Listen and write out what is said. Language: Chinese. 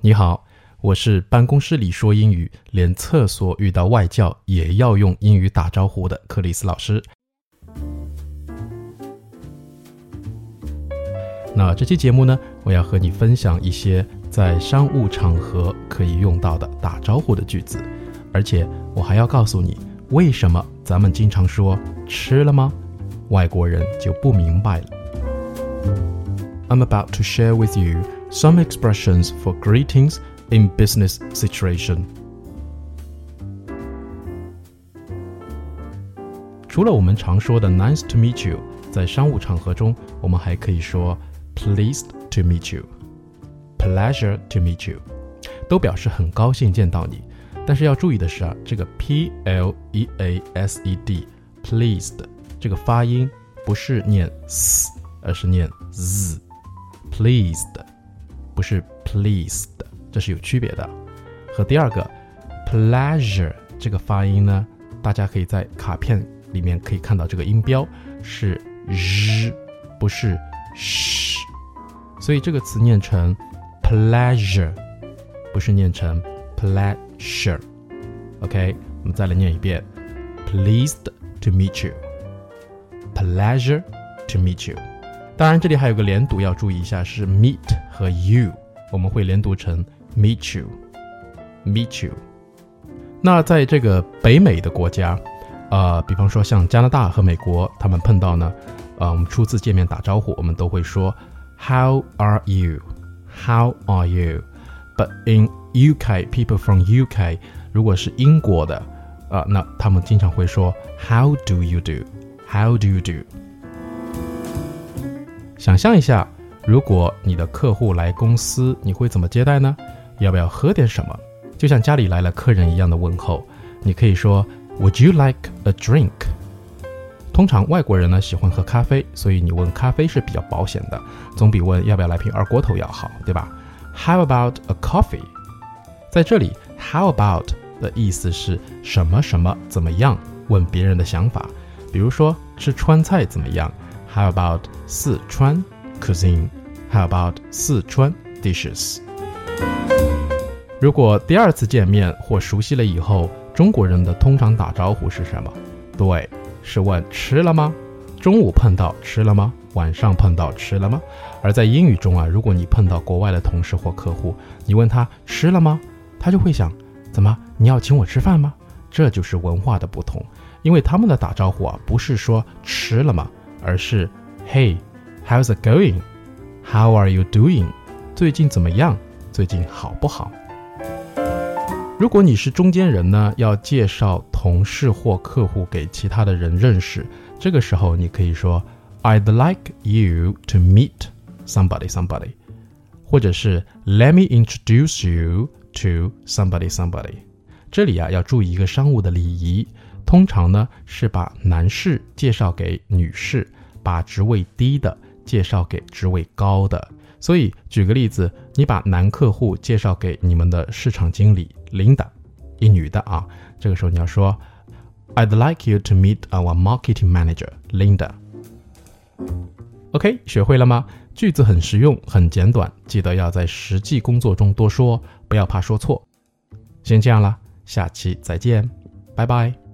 你好，我是办公室里说英语，连厕所遇到外教也要用英语打招呼的克里斯老师。那这期节目呢，我要和你分享一些在商务场合可以用到的打招呼的句子，而且我还要告诉你，为什么咱们经常说“吃了吗”，外国人就不明白了。I'm about to share with you. some expressions for greetings in business situation. 除了我们常说的 "Nice to meet you"，在商务场合中，我们还可以说 "Pleased to meet you", "Pleasure to meet you"，都表示很高兴见到你。但是要注意的是啊，这个 P L E A S E D pleased 这个发音不是念 s，而是念 z，pleased。 不是 pleased，这是有区别的。和第二个 pleasure 这个发音呢，大家可以在卡片里面可以看到这个音标是 z，不是 sh，所以这个词念成 pleasure，不是念成 pleasure。OK，我们再来念一遍：pleased to meet you，pleasure to meet you。当然，这里还有个连读要注意一下，是 meet 和 you，我们会连读成 meet you，meet you。那在这个北美的国家，呃，比方说像加拿大和美国，他们碰到呢，呃，我们初次见面打招呼，我们都会说 How are you？How are you？But in UK，people from UK，如果是英国的，啊，那他们经常会说 How do you do？How do you do？想象一下，如果你的客户来公司，你会怎么接待呢？要不要喝点什么？就像家里来了客人一样的问候。你可以说 Would you like a drink？通常外国人呢喜欢喝咖啡，所以你问咖啡是比较保险的，总比问要不要来瓶二锅头要好，对吧？How about a coffee？在这里，How about 的意思是什么什么怎么样？问别人的想法，比如说吃川菜怎么样？How about 四川 cuisine？How about 四川 dishes？如果第二次见面或熟悉了以后，中国人的通常打招呼是什么？对，是问吃了吗？中午碰到吃了吗？晚上碰到吃了吗？而在英语中啊，如果你碰到国外的同事或客户，你问他吃了吗？他就会想，怎么你要请我吃饭吗？这就是文化的不同，因为他们的打招呼啊，不是说吃了吗？而是，Hey，how's it going？How are you doing？最近怎么样？最近好不好？如果你是中间人呢，要介绍同事或客户给其他的人认识，这个时候你可以说，I'd like you to meet somebody，somebody，或者是 Let me introduce you to somebody，somebody。这里啊要注意一个商务的礼仪。通常呢是把男士介绍给女士，把职位低的介绍给职位高的。所以举个例子，你把男客户介绍给你们的市场经理 Linda，一女的啊，这个时候你要说，I'd like you to meet our marketing manager Linda。OK，学会了吗？句子很实用，很简短，记得要在实际工作中多说，不要怕说错。先这样了，下期再见，拜拜。